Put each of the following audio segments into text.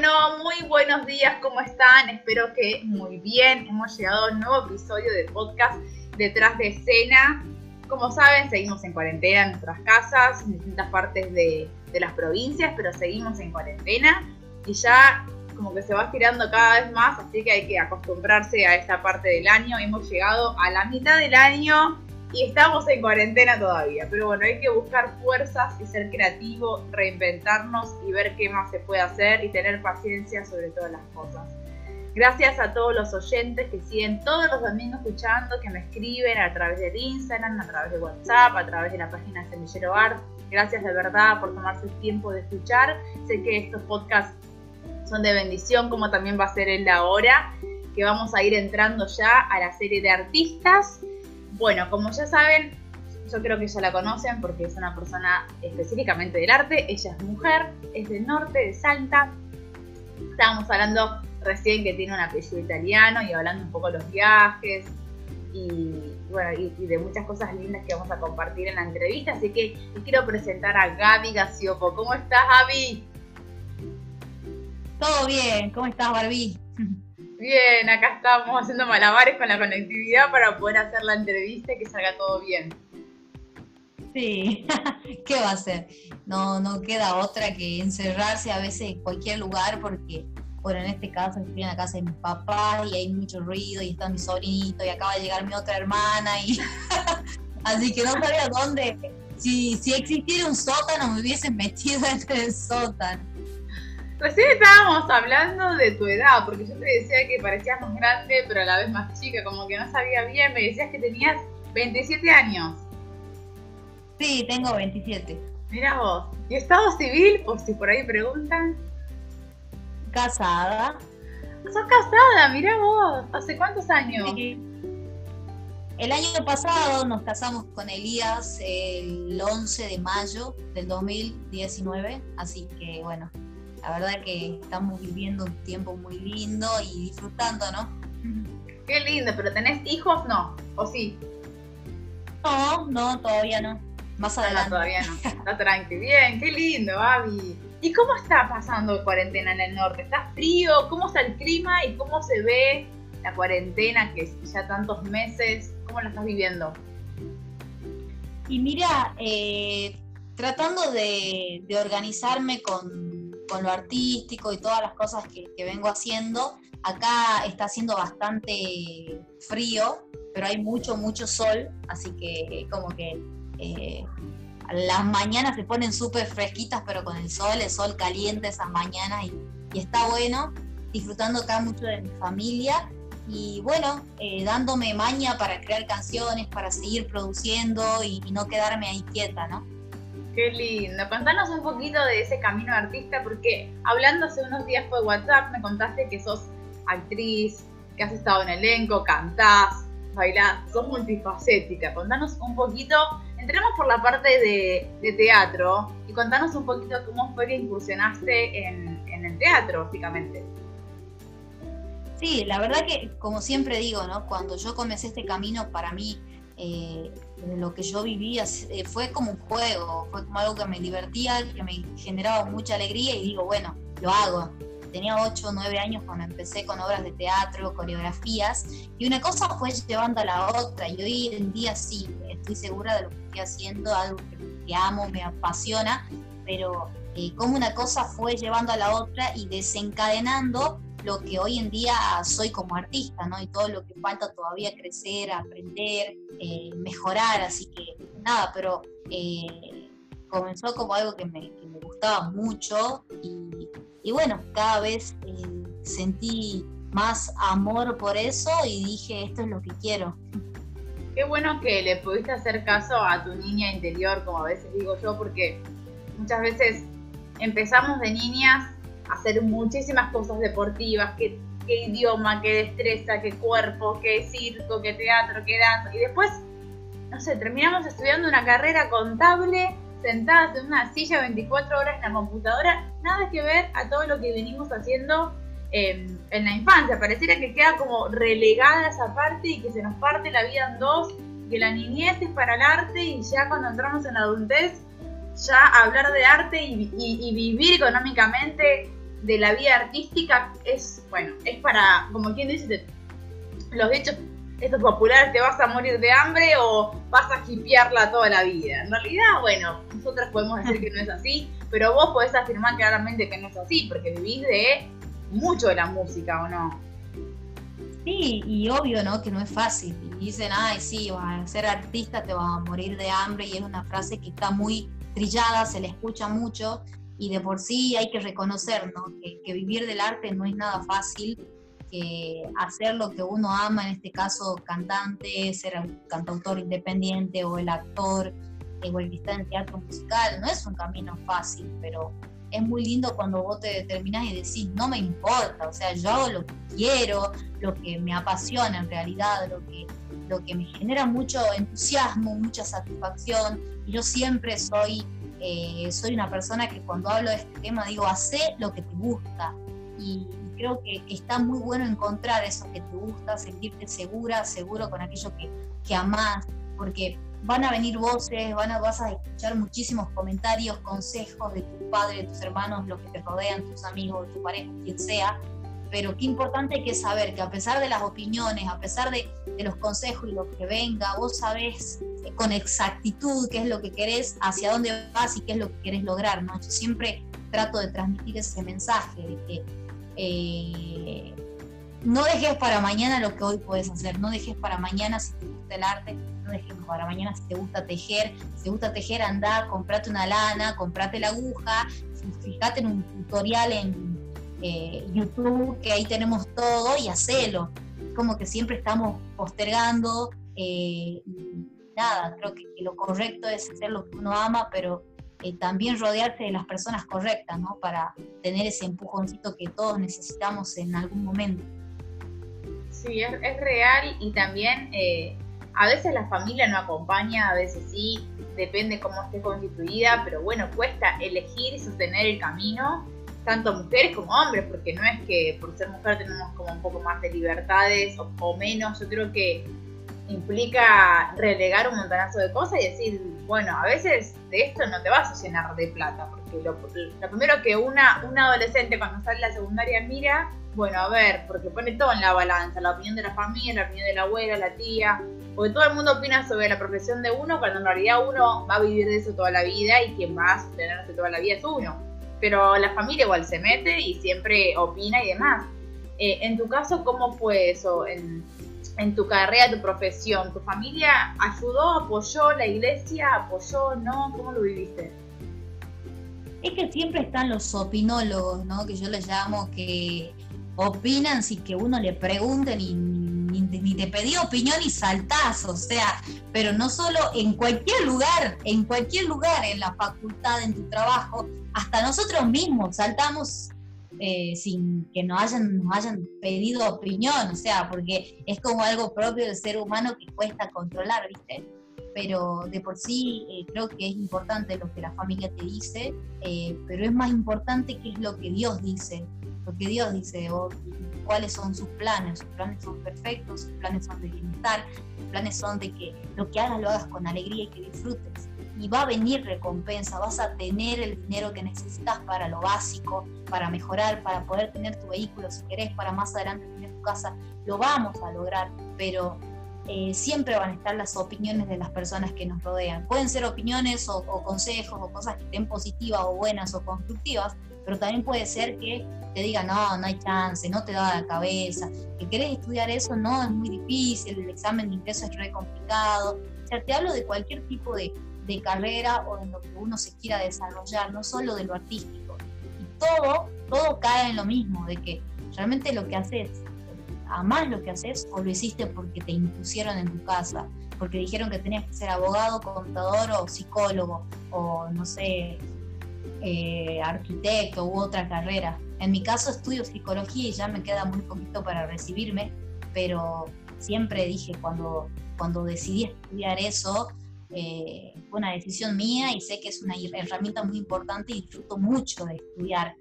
Bueno, muy buenos días, ¿cómo están? Espero que muy bien. Hemos llegado a un nuevo episodio de podcast Detrás de Escena. Como saben, seguimos en cuarentena en nuestras casas, en distintas partes de, de las provincias, pero seguimos en cuarentena y ya como que se va estirando cada vez más, así que hay que acostumbrarse a esta parte del año. Hemos llegado a la mitad del año y estamos en cuarentena todavía. Pero bueno, hay que buscar fuerzas y ser creativo, reinventarnos y ver qué más se puede hacer y tener paciencia sobre todas las cosas. Gracias a todos los oyentes que siguen todos los domingos escuchando, que me escriben a través de Instagram, a través de WhatsApp, a través de la página Semillero Art. Gracias de verdad por tomarse el tiempo de escuchar. Sé que estos podcasts son de bendición, como también va a ser en la hora, que vamos a ir entrando ya a la serie de artistas. Bueno, como ya saben, yo creo que ya la conocen porque es una persona específicamente del arte, ella es mujer, es del norte, de Salta. Estábamos hablando recién que tiene un apellido italiano y hablando un poco de los viajes y, de muchas cosas lindas que vamos a compartir en la entrevista. Así que quiero presentar a Gaby Gaciopo. ¿Cómo estás, Gaby? Todo bien, ¿cómo estás, Barbie? Bien, acá estamos haciendo malabares con la conectividad para poder hacer la entrevista y que salga todo bien. Sí, ¿qué va a ser? No, no queda otra que encerrarse a veces en cualquier lugar porque, bueno, en este caso estoy en la casa de mis papás y hay mucho ruido y está mi sobrinito y acaba de llegar mi otra hermana y así que no sabía dónde. Si, si existiera un sótano me hubiesen metido en el sótano. Recién estábamos hablando de tu edad, porque yo te decía que parecías más grande, pero a la vez más chica, como que no sabía bien. Me decías que tenías 27 años. Sí, tengo 27. Mira vos. ¿Y estado civil? Por si por ahí preguntan. Casada. ¿Sos casada? Mira vos. ¿Hace cuántos años? El año pasado nos casamos con Elías el 11 de mayo del 2019, así que bueno, la verdad que estamos viviendo un tiempo muy lindo y disfrutando, ¿no? Qué lindo, pero ¿tenés hijos? No, ¿o sí? No, no, todavía no. Más adelante. No, todavía no. Está tranqui. Bien, qué lindo, Abby. ¿Y cómo está pasando cuarentena en el norte? ¿Está frío? ¿Cómo está el clima? ¿Y cómo se ve la cuarentena que es ya tantos meses? ¿Cómo la estás viviendo? Y mira, eh, tratando de organizarme con con lo artístico y todas las cosas que, vengo haciendo. Acá está haciendo bastante frío, pero hay mucho, mucho sol, así que como que eh, las mañanas se ponen súper fresquitas, pero con el sol, el sol caliente esas mañanas y, está bueno, disfrutando acá mucho de mi familia y bueno, eh, dándome maña para crear canciones, para seguir produciendo y, y no quedarme ahí quieta, ¿no? Qué lindo. Contanos un poquito de ese camino de artista, porque hablando hace unos días por WhatsApp me contaste que sos actriz, que has estado en elenco, cantás, bailás, sos multifacética. Contanos un poquito, entremos por la parte de, teatro y contanos un poquito cómo fue que incursionaste en, en el teatro, básicamente. Sí, la verdad que, como siempre digo, ¿no? Cuando yo comencé este camino, para mí eh, lo que yo vivía eh, fue como un juego, fue como algo que me divertía, que me generaba mucha alegría y digo, bueno, lo hago. Tenía 8 o 9 años cuando empecé con obras de teatro, coreografías, y una cosa fue llevando a la otra, y hoy en día sí, estoy segura de lo que estoy haciendo, algo que, amo, me apasiona, pero eh, como una cosa fue llevando a la otra y desencadenando lo que hoy en día soy como artista, ¿no? Y todo lo que falta todavía crecer, aprender, eh, mejorar, así que nada, pero eh, comenzó como algo que me, gustaba mucho y, bueno, cada vez eh, sentí más amor por eso y dije, esto es lo que quiero. Qué bueno que le pudiste hacer caso a tu niña interior, como a veces digo yo, porque muchas veces empezamos de niñas hacer muchísimas cosas deportivas, qué, idioma, qué destreza, qué cuerpo, qué circo, qué teatro, qué danza. Y después, no sé, terminamos estudiando una carrera contable, sentadas en una silla 24 horas en la computadora, nada que ver a todo lo que venimos haciendo em, en la infancia. Pareciera que queda como relegada esa parte y que se nos parte la vida en dos, que la niñez es para el arte y ya cuando entramos en la adultez, ya hablar de arte y vivir económicamente de la vida artística es, bueno, es para, como quien dice, los dichos estos populares, te vas a morir de hambre o vas a hipearla toda la vida. En realidad, bueno, nosotros podemos decir que no es así, pero vos podés afirmar claramente que no es así, porque vivís de mucho de la música, ¿o no? Sí, y obvio, ¿no? Que no es fácil. Y dicen, ay, sí, ser artista, te vas a morir de hambre, y es una frase que está muy trillada, se le escucha mucho, y de por sí hay que reconocer, ¿no? Que, que vivir del arte no es nada fácil, que hacer lo que uno ama, en este caso cantante, ser un cantautor independiente o el actor o el que está en teatro musical, no es un camino fácil, pero es muy lindo cuando vos te determinás y decís, no me importa, o sea, yo hago lo que quiero, lo que me apasiona en realidad, lo que, lo que me genera mucho entusiasmo, mucha satisfacción, yo siempre soy, eh, soy una persona que cuando hablo de este tema digo, hace lo que te gusta, y, creo que, está muy bueno encontrar eso que te gusta, sentirte segura, seguro con aquello que, que amás, porque van a venir voces, van a, vas a escuchar muchísimos comentarios, consejos de tu padre, de tus hermanos, los que te rodean, tus amigos, tu pareja, quien sea, pero qué importante que saber que a pesar de las opiniones, a pesar de, de, los consejos y lo que venga, vos sabés con exactitud qué es lo que querés, hacia dónde vas y qué es lo que querés lograr, ¿no? Yo siempre trato de transmitir ese mensaje de que eh, no dejes para mañana lo que hoy puedes hacer, no dejes para mañana si te gusta el arte, no dejes para mañana si te gusta tejer, si te gusta tejer, anda, comprate una lana, comprate la aguja, fíjate en un tutorial en eh, YouTube, que ahí tenemos todo y hacelo. Como que siempre estamos postergando, eh, nada, creo que, lo correcto es hacer lo que uno ama, pero eh, también rodearse de las personas correctas, ¿no? Para tener ese empujoncito que todos necesitamos en algún momento. Sí, es, real y también eh, a veces la familia no acompaña, a veces sí, depende cómo esté constituida, pero bueno, cuesta elegir y sostener el camino, tanto mujeres como hombres, porque no es que por ser mujer tenemos como un poco más de libertades o menos, yo creo que implica relegar un montonazo de cosas y decir, bueno, a veces de esto no te vas a llenar de plata, porque lo, primero que una, una adolescente cuando sale a la secundaria mira, bueno, a ver, porque pone todo en la balanza, la opinión de la familia, la opinión de la abuela, la tía, porque todo el mundo opina sobre la profesión de uno, cuando en realidad uno va a vivir de eso toda la vida y quien va a sostenerse toda la vida es uno. Pero la familia igual se mete y siempre opina y demás. Eh, en tu caso, ¿cómo fue eso? En, en tu carrera, tu profesión? ¿Tu familia ayudó, apoyó, la iglesia apoyó, no? ¿Cómo lo viviste? Es que siempre están los opinólogos, ¿no? Que yo les llamo, que opinan sin que uno le pregunte ni, ni, te pedí opinión y saltás, o sea, pero no solo en cualquier lugar, en cualquier lugar, en la facultad, en tu trabajo, hasta nosotros mismos saltamos eh, sin que nos hayan, nos hayan pedido opinión, o sea, porque es como algo propio del ser humano que cuesta controlar, ¿viste? Pero de por sí eh, creo que es importante lo que la familia te dice, eh, pero es más importante qué es lo que Dios dice, lo que Dios dice, o cuáles son sus planes, sus planes son perfectos, sus planes son de bienestar, sus planes son de que lo que hagas lo hagas con alegría y que disfrutes y va a venir recompensa, vas a tener el dinero que necesitas para lo básico, para mejorar, para poder tener tu vehículo si querés, para más adelante tener tu casa, lo vamos a lograr, pero eh, siempre van a estar las opiniones de las personas que nos rodean. Pueden ser opiniones o, consejos o cosas que estén positivas o buenas o constructivas, pero también puede ser que te digan, no, no hay chance, no te da la cabeza, que querés estudiar eso, no, es muy difícil, el examen de ingreso es re complicado. O sea, te hablo de cualquier tipo de, de carrera o en lo que uno se quiera desarrollar, no solo de lo artístico. Todo, todo cae en lo mismo, de que realmente lo que haces, amás lo que haces o lo hiciste porque te impusieron en tu casa, porque dijeron que tenías que ser abogado, contador o psicólogo o no sé, eh, arquitecto u otra carrera. En mi caso estudio psicología y ya me queda muy poquito para recibirme, pero siempre dije cuando, cuando decidí estudiar eso, eh, una decisión mía y sé que es una herramienta muy importante y disfruto mucho de estudiar,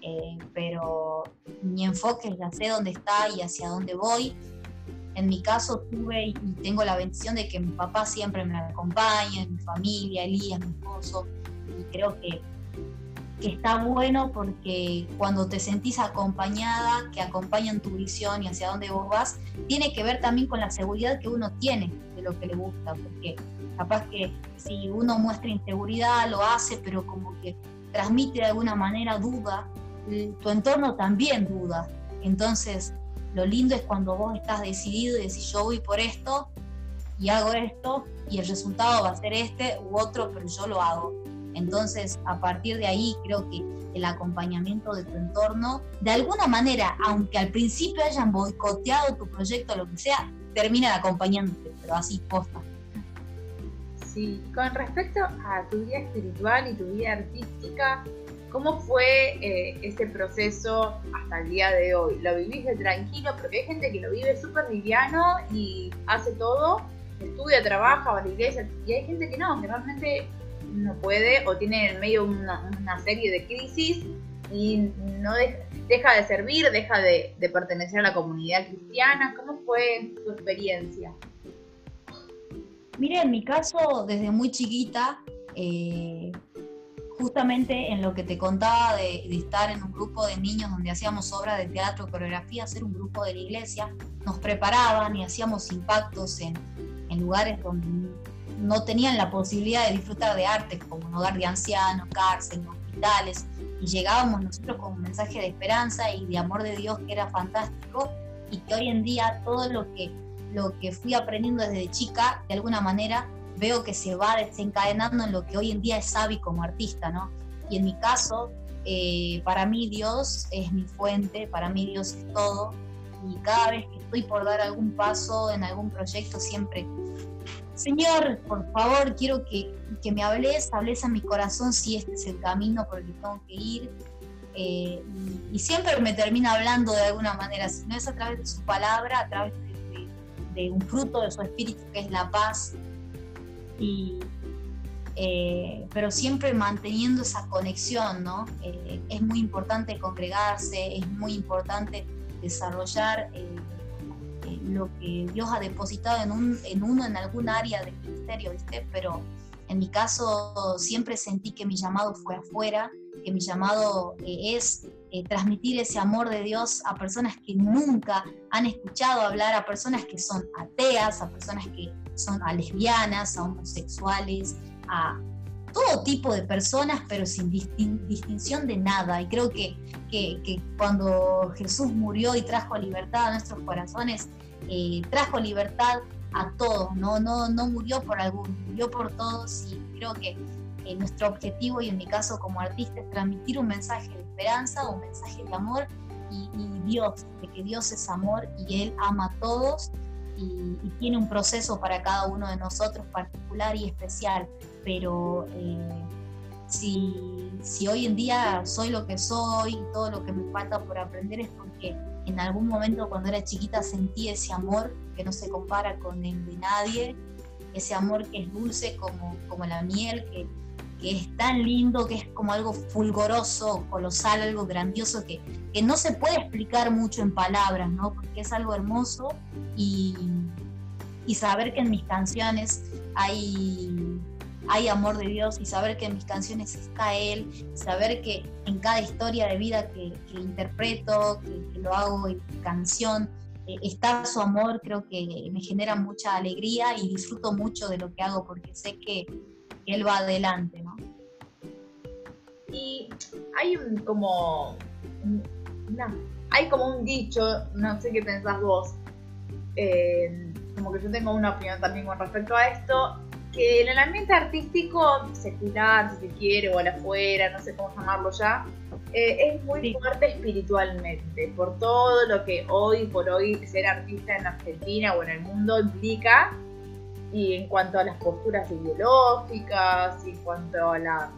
eh, pero mi enfoque ya sé dónde está y hacia dónde voy. En mi caso tuve y tengo la bendición de que mi papá siempre me acompaña, mi familia, Elías, mi esposo, y creo que que está bueno porque cuando te sentís acompañada, que acompañan tu visión y hacia dónde vos vas, tiene que ver también con la seguridad que uno tiene de lo que le gusta, porque capaz que si uno muestra inseguridad lo hace, pero como que transmite de alguna manera duda, tu entorno también duda. Entonces, lo lindo es cuando vos estás decidido y decís yo voy por esto y hago esto y el resultado va a ser este u otro, pero yo lo hago. Entonces, a partir de ahí, creo que el acompañamiento de tu entorno, de alguna manera, aunque al principio hayan boicoteado tu proyecto, lo que sea, termina acompañándote, pero así posta. Sí, con respecto a tu vida espiritual y tu vida artística, ¿cómo fue eh, ese proceso hasta el día de hoy? ¿Lo viviste tranquilo? Porque hay gente que lo vive súper liviano y hace todo, estudia, trabaja, va a la iglesia, y hay gente que no, que realmente no puede o tiene en medio una, serie de crisis y no deja de servir, deja de, pertenecer a la comunidad cristiana. ¿Cómo fue tu experiencia? Mire, en mi caso, desde muy chiquita, eh, justamente en lo que te contaba de, estar en un grupo de niños donde hacíamos obras de teatro, coreografía, ser un grupo de la iglesia, nos preparaban y hacíamos impactos en, en lugares donde no tenían la posibilidad de disfrutar de arte, como un hogar de ancianos, cárcel, hospitales, y llegábamos nosotros con un mensaje de esperanza y de amor de Dios que era fantástico y que hoy en día todo lo que, lo que fui aprendiendo desde chica, de alguna manera, veo que se va desencadenando en lo que hoy en día es Sabi como artista, ¿no? Y en mi caso, eh, para mí Dios es mi fuente, para mí Dios es todo, y cada vez que estoy por dar algún paso en algún proyecto, siempre Señor, por favor, quiero que, me hables, hables a mi corazón si este es el camino por el que tengo que ir. Eh, y, siempre me termina hablando de alguna manera, si no es a través de su palabra, a través de, un fruto de su espíritu que es la paz. Eh, pero siempre manteniendo esa conexión, ¿no? Eh, es muy importante congregarse, es muy importante desarrollar lo que Dios ha depositado en, un, en uno en algún área del ministerio, ¿viste? Pero en mi caso siempre sentí que mi llamado fue afuera, que mi llamado eh, es eh, transmitir ese amor de Dios a personas que nunca han escuchado hablar, a personas que son ateas, a personas que son a lesbianas, a homosexuales, a todo tipo de personas, pero sin distinción de nada. Y creo que, que, cuando Jesús murió y trajo libertad a nuestros corazones, eh, trajo libertad a todos, ¿no? No, no murió por alguno, murió por todos y creo que eh, nuestro objetivo y en mi caso como artista es transmitir un mensaje de esperanza, un mensaje de amor y, Dios, de que Dios es amor y Él ama a todos y, tiene un proceso para cada uno de nosotros particular y especial, pero eh, si, si hoy en día soy lo que soy y todo lo que me falta por aprender es porque en algún momento cuando era chiquita sentí ese amor que no se compara con el de nadie, ese amor que es dulce como, como la miel, que, que es tan lindo, que es como algo fulgoroso, colosal, algo grandioso, que, que no se puede explicar mucho en palabras, ¿no? Porque es algo hermoso y, y saber que en mis canciones hay hay amor de Dios y saber que en mis canciones está Él, saber que en cada historia de vida que, interpreto, que, lo hago en canción, eh, está su amor, creo que me genera mucha alegría y disfruto mucho de lo que hago porque sé que, Él va adelante, ¿no? Y hay un, como, hay como un dicho, no sé qué pensás vos, eh, como que yo tengo una opinión también con respecto a esto, que en el ambiente artístico secular, si se quiere, o al afuera, no sé cómo llamarlo ya, eh, es muy fuerte espiritualmente, por todo lo que hoy por hoy ser artista en Argentina o en el mundo implica, y en cuanto a las posturas ideológicas, y en cuanto a la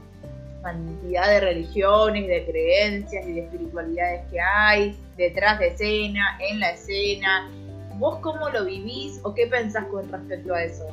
cantidad de religiones, de creencias y de espiritualidades que hay detrás de escena, en la escena. ¿Vos cómo lo vivís o qué pensás con respecto a eso?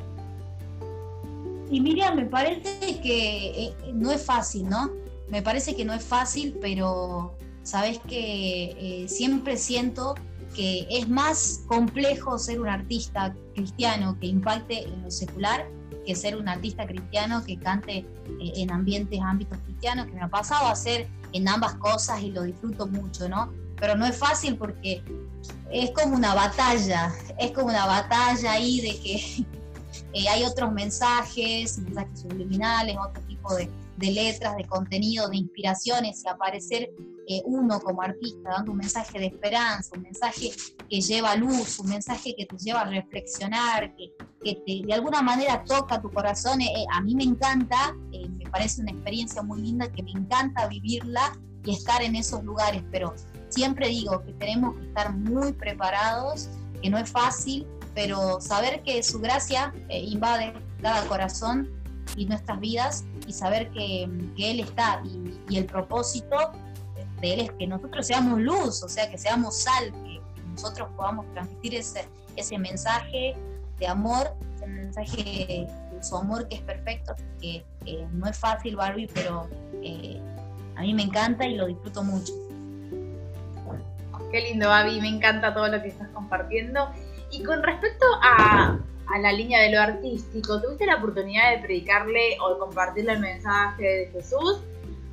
Y Miriam, me parece que eh, no es fácil, ¿no? Me parece que no es fácil, pero sabes que eh, siempre siento que es más complejo ser un artista cristiano que impacte en lo secular que ser un artista cristiano que cante eh, en ambientes, ámbitos cristianos, que me ha pasado a hacer en ambas cosas y lo disfruto mucho, ¿no? Pero no es fácil porque es como una batalla, es como una batalla ahí de que eh, hay otros mensajes, mensajes subliminales, otro tipo de, de letras, de contenido, de inspiraciones y aparecer eh, uno como artista dando un mensaje de esperanza, un mensaje que lleva luz, un mensaje que te lleva a reflexionar, que, de alguna manera toca tu corazón, eh, eh, a mí me encanta, me parece una experiencia muy linda que me encanta vivirla y estar en esos lugares, pero siempre digo que tenemos que estar muy preparados, que no es fácil, pero saber que su gracia invade cada corazón y nuestras vidas y saber que, Él está y, y, el propósito de Él es que nosotros seamos luz, o sea, que seamos sal, que nosotros podamos transmitir ese, ese mensaje de amor, ese mensaje de su amor que es perfecto, que no es fácil, Barbie, pero eh, a mí me encanta y lo disfruto mucho. Qué lindo, Babi, me encanta todo lo que estás compartiendo. Y con respecto a, a la línea de lo artístico, ¿tuviste la oportunidad de predicarle o de compartirle el mensaje de Jesús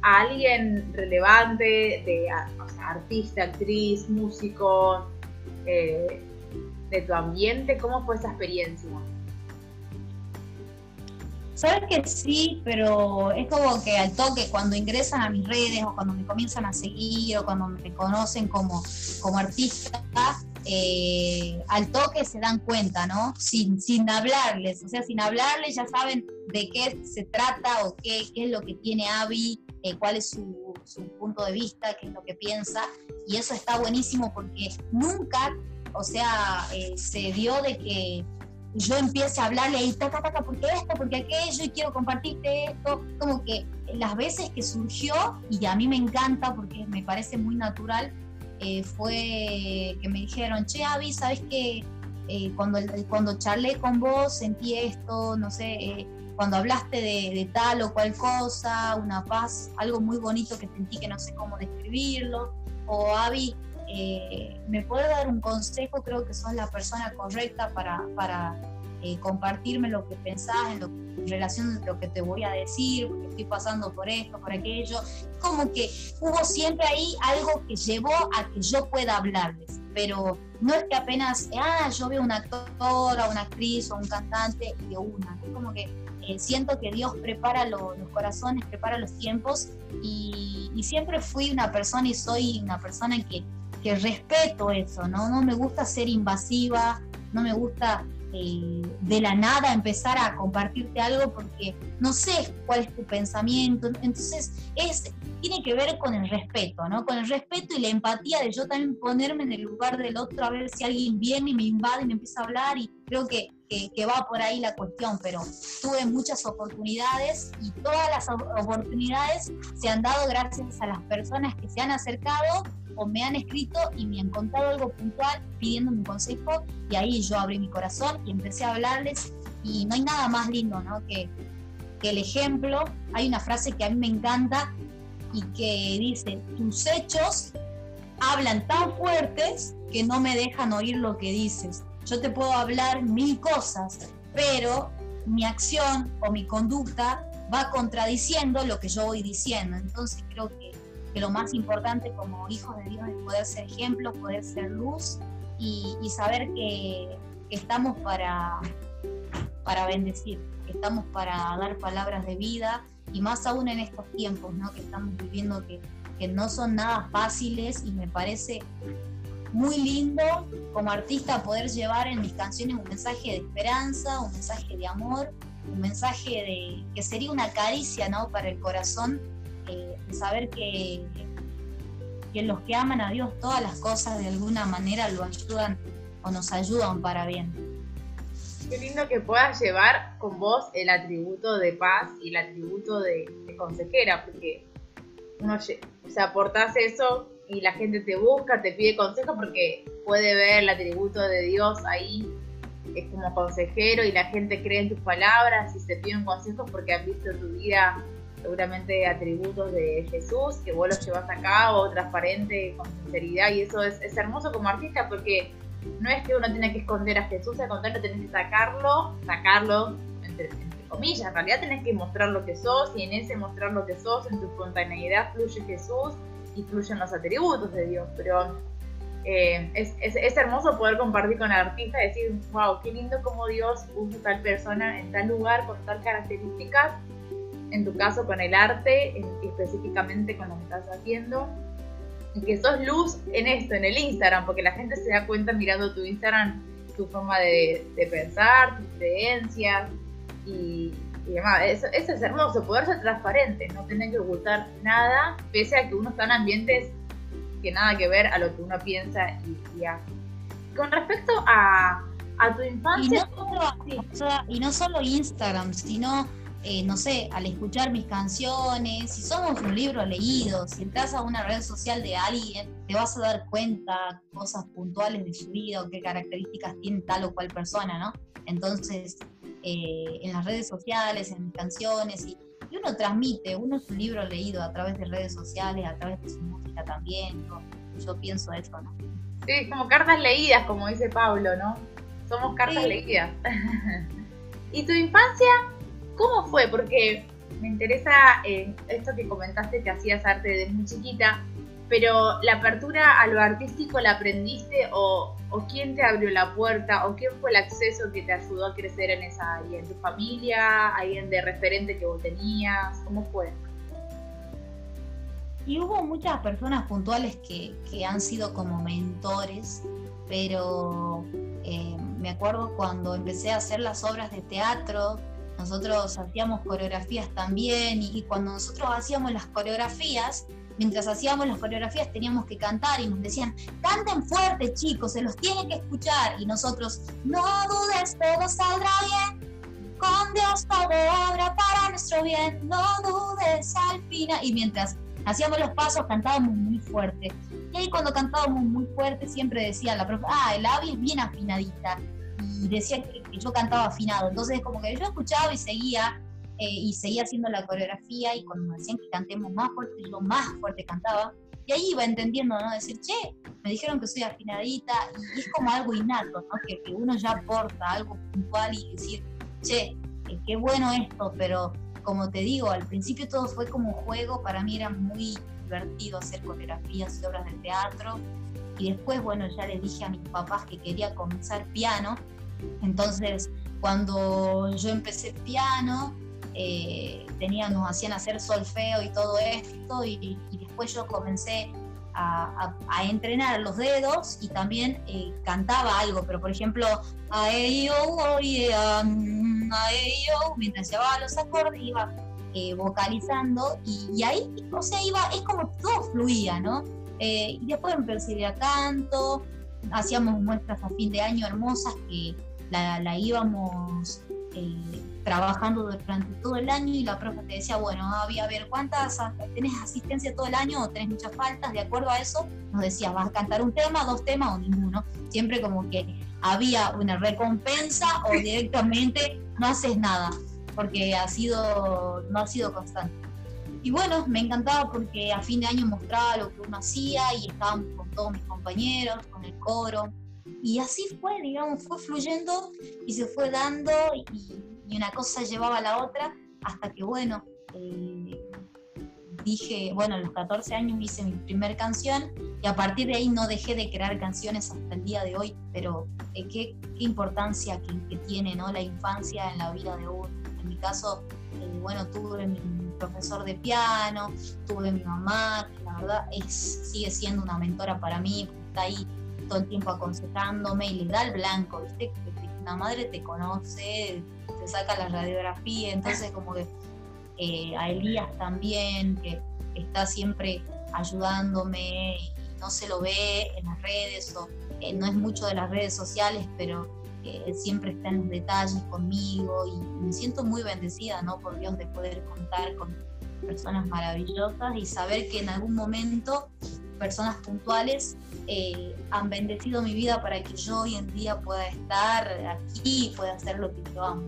a alguien relevante, de artista, actriz, músico, eh, de tu ambiente? ¿Cómo fue esa experiencia? Sabes que sí, pero es como que al toque, cuando ingresan a mis redes o cuando me comienzan a seguir o cuando me conocen como, como artista, eh, al toque se dan cuenta, ¿no? Sin, sin hablarles, o sea, sin hablarles ya saben de qué se trata o qué, qué es lo que tiene Abby, eh, cuál es su, su, punto de vista, qué es lo que piensa, y eso está buenísimo porque nunca, o sea, eh, se dio de que yo empiece a hablarle y taca, taca, porque esto, porque aquello, y quiero compartirte esto, como que las veces que surgió, y a mí me encanta porque me parece muy natural, eh, fue que me dijeron, che, Avi, ¿sabes qué? Eh, cuando, cuando charlé con vos sentí esto, no sé, eh, cuando hablaste de, tal o cual cosa, una paz, algo muy bonito que sentí que no sé cómo describirlo, o Avi, ¿me puede dar un consejo? Creo que sos la persona correcta para, para compartirme lo que pensás en, en, relación a lo que te voy a decir, porque estoy pasando por esto, por aquello. Como que hubo siempre ahí algo que llevó a que yo pueda hablarles, pero no es que apenas, ah, yo veo una actora, una actriz o un cantante y de una. Es como que eh, siento que Dios prepara los corazones, prepara los tiempos y, y, siempre fui una persona y soy una persona que, que respeto eso, ¿no? No me gusta ser invasiva, no me gusta eh, de la nada empezar a compartirte algo porque no sé cuál es tu pensamiento. Entonces, es, tiene que ver con el respeto, ¿no? Con el respeto y la empatía de yo también ponerme en el lugar del otro a ver si alguien viene y me invade y me empieza a hablar y creo que, que, que va por ahí la cuestión, pero tuve muchas oportunidades y todas las oportunidades se han dado gracias a las personas que se han acercado me han escrito y me han contado algo puntual pidiéndome un consejo y ahí yo abrí mi corazón y empecé a hablarles y no hay nada más lindo que, que el ejemplo. Hay una frase que a mí me encanta y que dice, tus hechos hablan tan fuertes que no me dejan oír lo que dices. Yo te puedo hablar mil cosas, pero mi acción o mi conducta va contradiciendo lo que yo voy diciendo. Entonces creo que que lo más importante como hijos de Dios es poder ser ejemplo, poder ser luz y, saber que, estamos para, para bendecir, que estamos para dar palabras de vida y más aún en estos tiempos ¿no? que estamos viviendo que, que no son nada fáciles y me parece muy lindo como artista poder llevar en mis canciones un mensaje de esperanza, un mensaje de amor, un mensaje de que sería una caricia ¿no? para el corazón saber que, que los que aman a Dios todas las cosas de alguna manera lo ayudan o nos ayudan para bien. Qué lindo que puedas llevar con vos el atributo de paz y el atributo de, consejera, porque uno, eso y la gente te busca, te pide consejo porque puede ver el atributo de Dios ahí es como consejero y la gente cree en tus palabras y se pide un consejo porque has visto tu vida seguramente atributos de Jesús que vos los llevas a cabo, transparente, con sinceridad, y eso es, hermoso como artista porque no es que uno tiene que esconder a Jesús, al contrario, tenés que sacarlo, sacarlo, entre, comillas, en realidad tenés que mostrar lo que sos y en ese mostrar lo que sos, en tu espontaneidad fluye Jesús y fluyen los atributos de Dios, pero eh, es, es, hermoso poder compartir con el artista decir, wow, qué lindo como Dios usa tal persona en tal lugar con tal características, en tu caso con el arte, específicamente con lo que estás haciendo, y que sos luz en esto, en el Instagram, porque la gente se da cuenta mirando tu Instagram, tu forma de, pensar, tus creencias y, demás. Eso, eso, es hermoso, poder ser transparente, no tener que ocultar nada, pese a que uno está en ambientes que nada que ver a lo que uno piensa y, hace. Con respecto a, tu infancia... Y no, solo, Instagram, sino, eh, no sé, al escuchar mis canciones, si somos un libro leído, si entras a una red social de alguien, te vas a dar cuenta cosas puntuales de su vida o qué características tiene tal o cual persona, ¿no? Entonces, eh, en las redes sociales, en mis canciones, y, uno transmite, uno es un libro leído a través de redes sociales, a través de su música también, yo, pienso eso, ¿no? Sí, como cartas leídas, como dice Pablo, ¿no? Somos cartas leídas. ¿Y tu infancia cómo fue? Porque me interesa eh, esto que comentaste que hacías arte desde muy chiquita, pero la apertura a lo artístico la aprendiste o, quién te abrió la puerta o quién fue el acceso que te ayudó a crecer en esa área, en tu familia, alguien de referente que vos tenías, ¿cómo fue? Y hubo muchas personas puntuales que, han sido como mentores, pero eh, me acuerdo cuando empecé a hacer las obras de teatro, nosotros hacíamos coreografías también y cuando nosotros hacíamos las coreografías, mientras hacíamos las coreografías teníamos que cantar y nos decían, canten fuerte chicos, se los tienen que escuchar. Y nosotros, no dudes, todo saldrá bien. Con Dios todo obra para nuestro bien, no dudes al final. Y mientras hacíamos los pasos cantábamos muy fuerte. Y ahí cuando cantábamos muy fuerte siempre decía la profe, ah, el Avi es bien afinadita. Y decía que, que yo cantaba afinado. Entonces como que yo escuchaba y seguía eh, y seguía haciendo la coreografía y cuando me decían que cantemos más fuerte, yo más fuerte cantaba. Y ahí iba entendiendo, ¿no? Decir, che, me dijeron que soy afinadita y es como algo innato, ¿no? Que, uno ya aporta algo puntual y decir, che, eh, qué bueno esto, pero como te digo, al principio todo fue como juego, para mí era muy divertido hacer coreografías y obras de teatro. Y después, bueno, ya les dije a mis papás que quería comenzar piano. Entonces, cuando yo empecé piano, eh, nos hacían hacer solfeo y todo esto, y, después yo comencé a, entrenar los dedos y también eh, cantaba algo, pero por ejemplo, a ello, mientras llevaba los acordes iba eh, vocalizando y, ahí, o sea, iba, es como todo fluía, ¿no? Eh, y después empecé a canto, hacíamos muestras a fin de año hermosas que la, la íbamos trabajando durante todo el año y la profe te decía, bueno, había a ver cuántas tenés asistencia todo el año o tenés muchas faltas, de acuerdo a eso nos decía, vas a cantar un tema, dos temas o ninguno, siempre como que había una recompensa o directamente no haces nada, porque ha sido, no ha sido constante. Y bueno, me encantaba porque a fin de año mostraba lo que uno hacía y estábamos con todos mis compañeros, con el coro. Y así fue, digamos, fue fluyendo y se fue dando y, y una cosa llevaba a la otra, hasta que, bueno, eh, dije, bueno, a los 14 años hice mi primer canción y a partir de ahí no dejé de crear canciones hasta el día de hoy, pero eh, qué, importancia que, tiene ¿no? la infancia en la vida de uno. En mi caso, eh, bueno, tuve mi profesor de piano, tuve mi mamá, que la verdad es, sigue siendo una mentora para mí, está ahí todo el tiempo aconsejándome y le da el blanco, ¿viste? La madre te conoce, te saca la radiografía, entonces como que eh, a Elías también, que está siempre ayudándome y no se lo ve en las redes o eh, no es mucho de las redes sociales, pero eh, siempre está en los detalles conmigo y me siento muy bendecida, ¿no? Por Dios de poder contar con personas maravillosas y saber que en algún momento personas puntuales han bendecido mi vida para que yo hoy en día pueda estar aquí y pueda hacer lo que yo amo.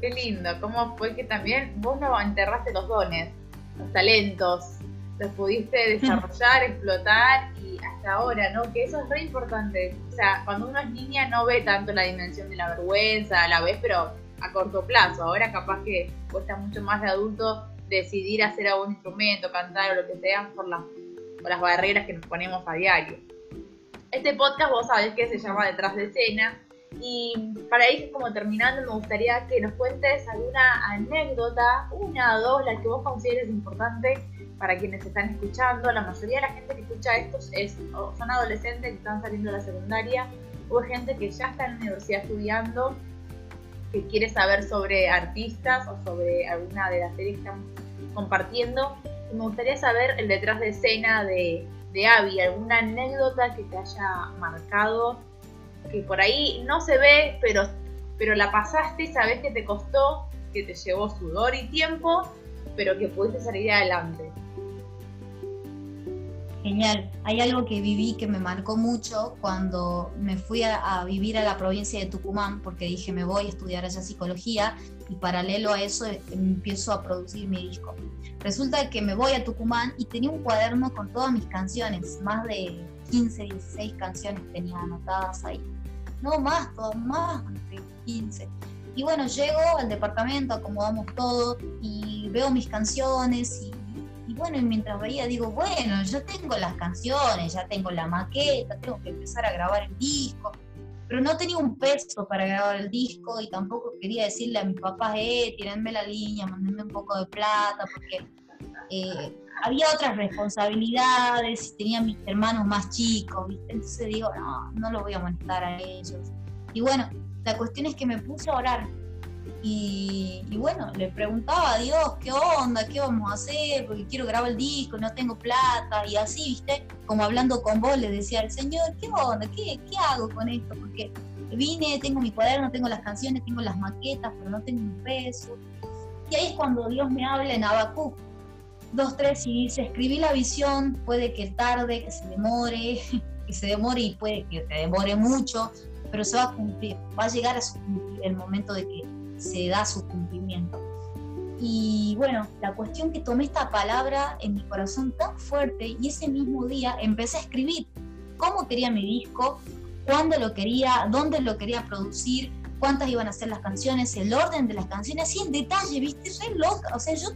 Qué lindo, cómo fue que también vos no enterraste los dones, los talentos, los pudiste desarrollar, explotar y hasta ahora, ¿no? Que eso es re importante. O sea, cuando uno es niña no ve tanto la dimensión de la vergüenza, a la vez, pero a corto plazo. Ahora capaz que cuesta mucho más de adulto decidir hacer algún instrumento, cantar o lo que sea por, por las barreras que nos ponemos a diario. Este podcast vos sabés que se llama Detrás de Escena y para ir como terminando me gustaría que nos cuentes alguna anécdota, una o dos, la que vos consideres importante para quienes están escuchando. La mayoría de la gente que escucha esto es, son adolescentes que están saliendo de la secundaria o es gente que ya está en la universidad estudiando, que quiere saber sobre artistas o sobre alguna de las series que estamos compartiendo. Y me gustaría saber el detrás de escena de, de Abby, alguna anécdota que te haya marcado, que por ahí no se ve, pero, pero la pasaste sabes que te costó, que te llevó sudor y tiempo, pero que pudiste salir adelante. Genial. Hay algo que viví que me marcó mucho cuando me fui a, vivir a la provincia de Tucumán, porque dije me voy a estudiar allá psicología y paralelo a eso eh, empiezo a producir mi disco. Resulta que me voy a Tucumán y tenía un cuaderno con todas mis canciones, más de 15, 16 canciones tenía anotadas ahí. No más, todas más, 15. Y bueno, llego al departamento, acomodamos todo y veo mis canciones y bueno, y mientras veía, digo, bueno, yo tengo las canciones, ya tengo la maqueta, tengo que empezar a grabar el disco, pero no tenía un peso para grabar el disco y tampoco quería decirle a mis papás, eh, tírenme la línea, mándenme un poco de plata, porque eh, había otras responsabilidades tenía mis hermanos más chicos, ¿viste? Entonces digo, no, no lo voy a molestar a ellos. Y bueno, la cuestión es que me puse a orar y, bueno, le preguntaba a Dios, ¿qué onda? ¿Qué vamos a hacer? Porque quiero grabar el disco, no tengo plata. Y así, ¿viste? Como hablando con vos, le decía al Señor, ¿qué onda? ¿Qué, qué hago con esto? Porque vine, tengo mi cuaderno, tengo las canciones, tengo las maquetas, pero no tengo un peso. Y ahí es cuando Dios me habla en Habacuc 2.3 y dice, escribí la visión, puede que tarde, que se demore, que se demore y puede que te demore mucho, pero se va a cumplir, va a llegar a su cumplir el momento de que se da su cumplimiento. Y bueno, la cuestión que tomé esta palabra en mi corazón tan fuerte y ese mismo día empecé a escribir cómo quería mi disco, cuándo lo quería, dónde lo quería producir, cuántas iban a ser las canciones, el orden de las canciones, así en detalle, viste, soy loca, o sea, yo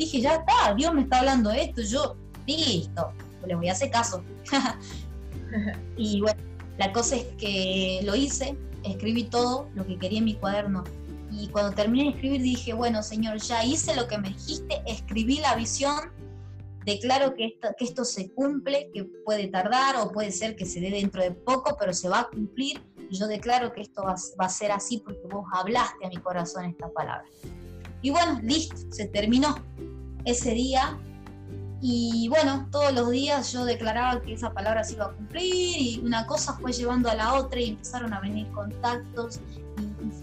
dije, ya está, Dios me está hablando esto, yo, listo, le voy a hacer caso. y bueno, la cosa es que lo hice, escribí todo lo que quería en mi cuaderno y cuando terminé de escribir dije, bueno, Señor, ya hice lo que me dijiste, escribí la visión, declaro que esto, que esto se cumple, que puede tardar o puede ser que se dé dentro de poco, pero se va a cumplir. Y yo declaro que esto va, va a ser así porque vos hablaste a mi corazón esta palabra. Y bueno, listo, se terminó ese día. Y bueno, todos los días yo declaraba que esa palabra se iba a cumplir y una cosa fue llevando a la otra y empezaron a venir contactos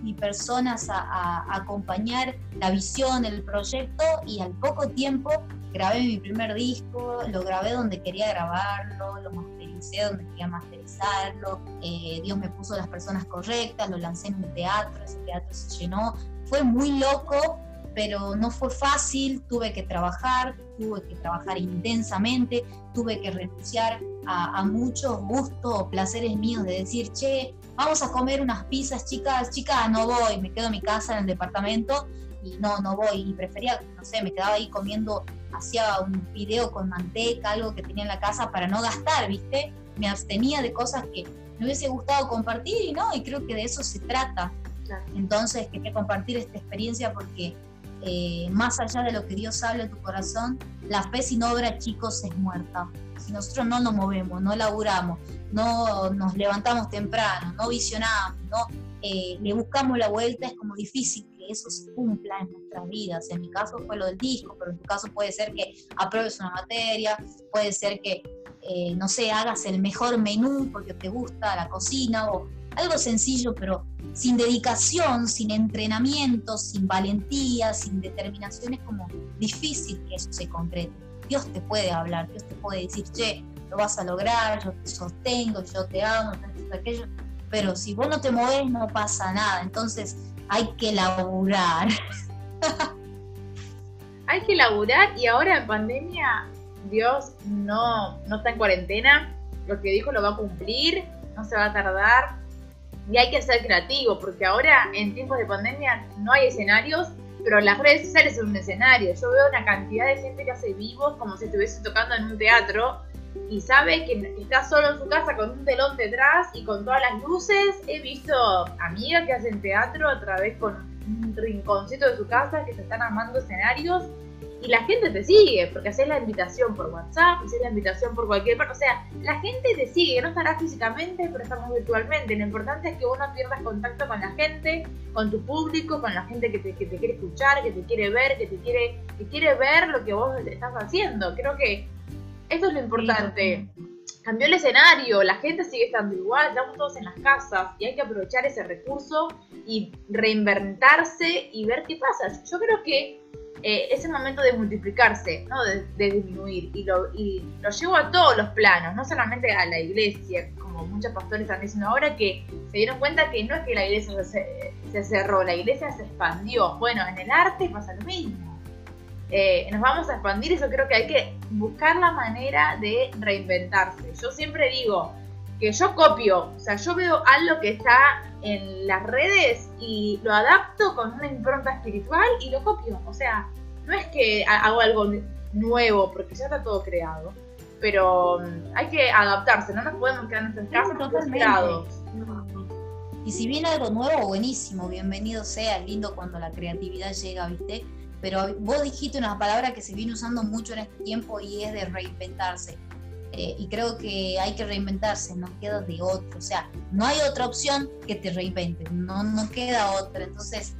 y, personas a, acompañar la visión, el proyecto y al poco tiempo grabé mi primer disco, lo grabé donde quería grabarlo, lo mastericé donde quería masterizarlo, eh, Dios me puso las personas correctas, lo lancé en un teatro, ese teatro se llenó, fue muy loco, pero no fue fácil, tuve que trabajar, tuve que trabajar intensamente, tuve que renunciar a, a muchos gustos o placeres míos de decir, che, vamos a comer unas pizzas, chicas, chicas, no voy, me quedo en mi casa en el departamento y no, no voy. Y prefería, no sé, me quedaba ahí comiendo, hacía un video con manteca, algo que tenía en la casa para no gastar, ¿viste? Me abstenía de cosas que me hubiese gustado compartir y no, y creo que de eso se trata. Entonces quería compartir esta experiencia porque eh, más allá de lo que Dios habla en tu corazón, la fe sin obra, chicos, es muerta. Si nosotros no nos movemos, no laburamos, no nos levantamos temprano, no visionamos, no eh, le buscamos la vuelta, es como difícil que eso se cumpla en nuestras vidas. En mi caso fue lo del disco, pero en tu caso puede ser que apruebes una materia, puede ser que, eh, no sé, hagas el mejor menú porque te gusta la cocina o algo sencillo, pero sin dedicación, sin entrenamiento, sin valentía, sin determinación, es como difícil que eso se concrete. Dios te puede hablar, Dios te puede decir, che, lo vas a lograr, yo te sostengo, yo te amo, aquello. Pero si vos no te mueves, no pasa nada. Entonces hay que laburar. hay que laburar y ahora en pandemia, Dios no, no está en cuarentena. Lo que dijo lo va a cumplir, no se va a tardar. Y hay que ser creativo, porque ahora en tiempos de pandemia no hay escenarios, pero las redes sociales son un escenario. Yo veo una cantidad de gente que hace vivos como si estuviese tocando en un teatro y sabe que está solo en su casa con un telón detrás y con todas las luces. He visto amigas que hacen teatro a través con un rinconcito de su casa que se están armando escenarios y la gente te sigue, porque haces la invitación por WhatsApp, haces la invitación por cualquier parte. O sea, la gente te sigue, no estará físicamente, pero estamos virtualmente. Lo importante es que uno pierdas contacto con la gente, con tu público, con la gente que te, que te quiere escuchar, que te quiere ver, que te quiere, que quiere ver lo que vos estás haciendo. Creo que esto es lo importante. Cambió el escenario, la gente sigue estando igual, estamos todos en las casas y hay que aprovechar ese recurso y reinventarse y ver qué pasa. Yo creo que eh, es el momento de multiplicarse, ¿no? de, disminuir. Y lo, y lo llevo a todos los planos, no solamente a la iglesia, como muchos pastores están diciendo ahora, que se dieron cuenta que no es que la iglesia se, se cerró, la iglesia se expandió. Bueno, en el arte pasa lo mismo. Eh, nos vamos a expandir yo creo que hay que buscar la manera de reinventarse. Yo siempre digo que yo copio, o sea, yo veo algo que está en las redes y lo adapto con una impronta espiritual y lo copio. O sea, no es que hago algo nuevo porque ya está todo creado, pero mm, hay que adaptarse, no nos podemos quedar en nuestras casas creados. Y si viene algo nuevo, buenísimo, bienvenido sea, lindo cuando la creatividad llega, ¿viste? Pero vos dijiste una palabra que se viene usando mucho en este tiempo y es de reinventarse. Eh, y creo que hay que reinventarse, no queda de otro, o sea, no hay otra opción que te reinventes, no, no queda otra, entonces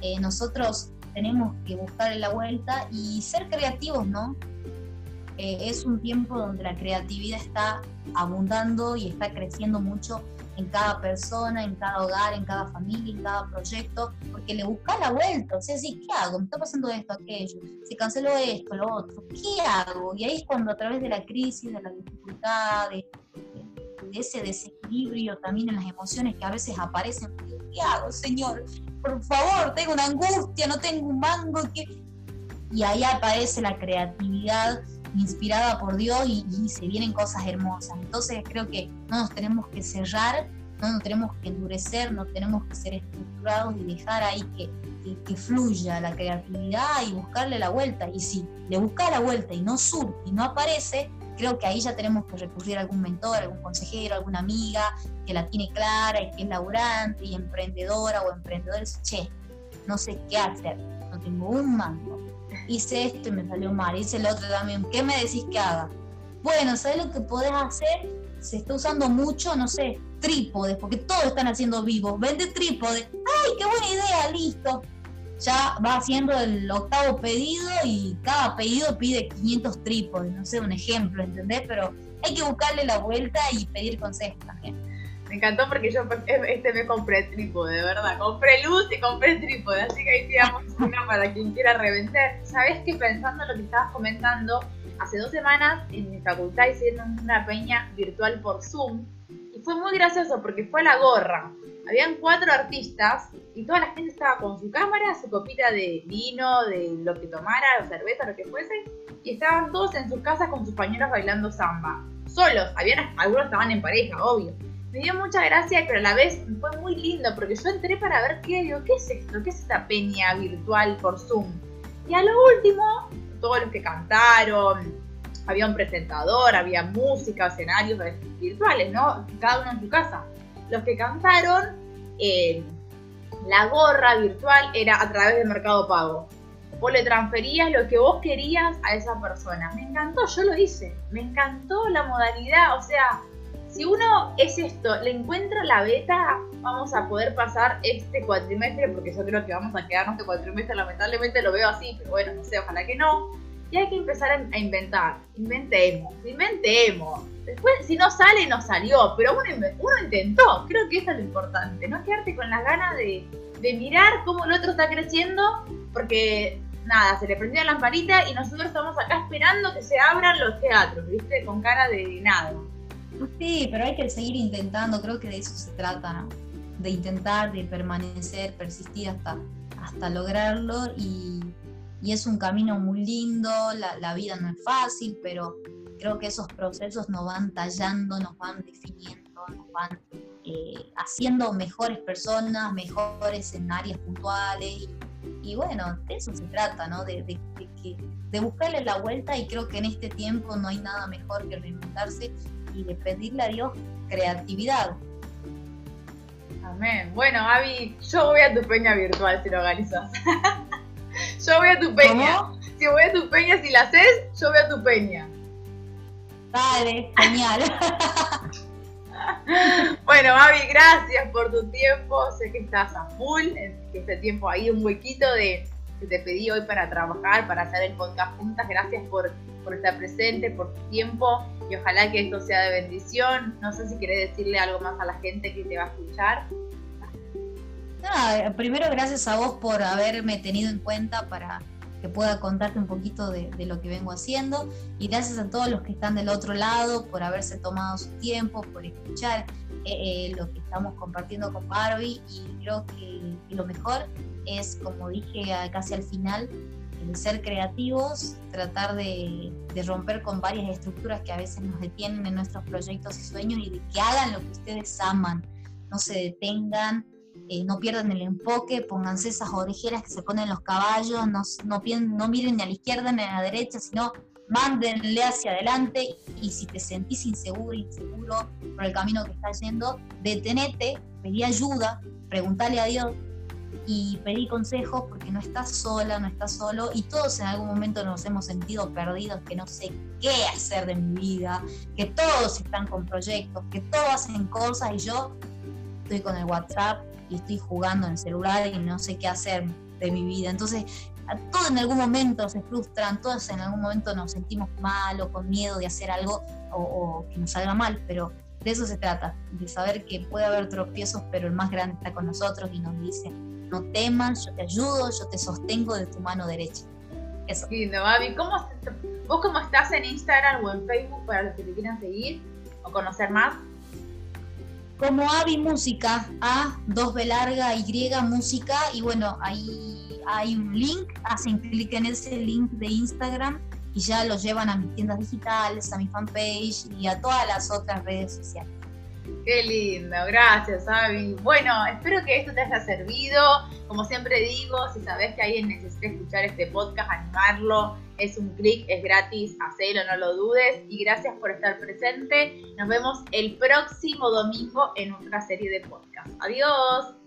eh, nosotros tenemos que buscarle la vuelta y ser creativos, ¿no? Eh, es un tiempo donde la creatividad está abundando y está creciendo mucho en cada persona, en cada hogar, en cada familia, en cada proyecto, porque le busca la vuelta, o sea, sí, ¿qué hago? Me está pasando esto, aquello, se canceló esto, lo otro, ¿qué hago? Y ahí es cuando a través de la crisis, de la dificultad, de, ese desequilibrio también en las emociones que a veces aparecen, ¿qué hago, Señor? Por favor, tengo una angustia, no tengo un mango, ¿qué? Y ahí aparece la creatividad inspirada por Dios y, se vienen cosas hermosas. Entonces creo que no nos tenemos que cerrar, no nos tenemos que endurecer, no tenemos que ser estructurados y dejar ahí que, que, fluya la creatividad y buscarle la vuelta. Y si le busca la vuelta y no surge y no aparece, creo que ahí ya tenemos que recurrir a algún mentor, algún consejero, alguna amiga que la tiene clara y que es laburante y emprendedora o emprendedor. Che, no sé qué hacer, no tengo un mango hice esto y me salió mal, hice el otro también, ¿qué me decís que haga? Bueno, ¿sabes lo que podés hacer? Se está usando mucho, no sé, trípodes, porque todos están haciendo vivos. Vende trípodes. ¡Ay, qué buena idea! Listo. Ya va haciendo el octavo pedido y cada pedido pide 500 trípodes. No sé, un ejemplo, ¿entendés? Pero hay que buscarle la vuelta y pedir consejos también. Me encantó porque yo este me compré trípode, de verdad. Compré luz y compré trípode, así que ahí tiramos una para quien quiera reventar. ¿Sabes que pensando en lo que estabas comentando, hace dos semanas en mi facultad hicieron una peña virtual por Zoom y fue muy gracioso porque fue la gorra. Habían cuatro artistas y toda la gente estaba con su cámara, su copita de vino, de lo que tomara, cerveza, lo que fuese, y estaban todos en sus casas con sus pañuelos bailando samba. Solos, habían, algunos estaban en pareja, obvio me dio mucha gracia, pero a la vez fue muy lindo porque yo entré para ver qué, digo, ¿qué es esto? ¿Qué es esta peña virtual por Zoom? Y a lo último, todos los que cantaron, había un presentador, había música, escenarios virtuales, ¿no? Cada uno en su casa. Los que cantaron, eh, la gorra virtual era a través del Mercado Pago. Vos le transferías lo que vos querías a esa persona. Me encantó, yo lo hice. Me encantó la modalidad, o sea, si uno es esto, le encuentra la beta, vamos a poder pasar este cuatrimestre, porque yo creo que vamos a quedarnos este cuatrimestre, lamentablemente lo veo así, pero bueno, no sé, ojalá que no. Y hay que empezar a inventar, inventemos, inventemos. Después, si no sale, no salió, pero uno, uno intentó, creo que eso es lo importante, no quedarte con las ganas de, de mirar cómo el otro está creciendo, porque nada, se le prendió la lamparita y nosotros estamos acá esperando que se abran los teatros, ¿viste? Con cara de nada. Sí, pero hay que seguir intentando, creo que de eso se trata, ¿no? De intentar, de permanecer, persistir hasta, hasta lograrlo y, es un camino muy lindo, la, vida no es fácil, pero creo que esos procesos nos van tallando, nos van definiendo, nos van eh, haciendo mejores personas, mejores en áreas puntuales. Y, bueno, de eso se trata, ¿no? De, de, de, buscarle la vuelta y creo que en este tiempo no hay nada mejor que reinventarse y de pedirle a Dios creatividad. Amén. Bueno, Avi, yo voy a tu peña virtual si lo organizas. yo voy a tu peña. Si voy a tu peña, si la haces, yo voy a tu peña. Dale, genial. bueno, Avi, gracias por tu tiempo. Sé que estás a full, que este tiempo ahí, un huequito de que te pedí hoy para trabajar, para hacer el podcast juntas. Gracias por, por estar presente, por tu tiempo y ojalá que esto sea de bendición. No sé si querés decirle algo más a la gente que te va a escuchar. Nada, primero gracias a vos por haberme tenido en cuenta para que pueda contarte un poquito de, lo que vengo haciendo y gracias a todos los que están del otro lado por haberse tomado su tiempo, por escuchar eh, eh, lo que estamos compartiendo con Barbie y creo que, lo mejor es, como dije casi al final, el ser creativos, tratar de, de, romper con varias estructuras que a veces nos detienen en nuestros proyectos y sueños y de que hagan lo que ustedes aman, no se detengan, eh, no pierdan el enfoque, pónganse esas orejeras que se ponen los caballos, no, no, no miren ni a la izquierda ni a la derecha, sino mándenle hacia adelante y si te sentís inseguro, inseguro por el camino que estás yendo, detenete, pedí ayuda, preguntale a Dios y pedí consejos porque no estás sola, no estás solo y todos en algún momento nos hemos sentido perdidos, que no sé qué hacer de mi vida, que todos están con proyectos, que todos hacen cosas y yo estoy con el WhatsApp y estoy jugando en el celular y no sé qué hacer de mi vida. Entonces, todos en algún momento se frustran, todos en algún momento nos sentimos mal o con miedo de hacer algo o, que nos salga mal, pero de eso se trata, de saber que puede haber tropiezos, pero el más grande está con nosotros y nos dice, no temas, yo te ayudo, yo te sostengo de tu mano derecha. Eso. Lindo, Babi. ¿Cómo, ¿Vos cómo estás en Instagram o en Facebook para los que te quieran seguir o conocer más? como Avi Música, A, 2B larga, Y Música, y bueno, ahí hay un link, hacen clic en ese link de Instagram y ya lo llevan a mis tiendas digitales, a mi fanpage y a todas las otras redes sociales. Qué lindo, gracias Avi. Bueno, espero que esto te haya servido. Como siempre digo, si sabes que alguien necesita escuchar este podcast, animarlo. Es un clic, es gratis, hacelo, no lo dudes. Y gracias por estar presente. Nos vemos el próximo domingo en otra serie de podcast. Adiós.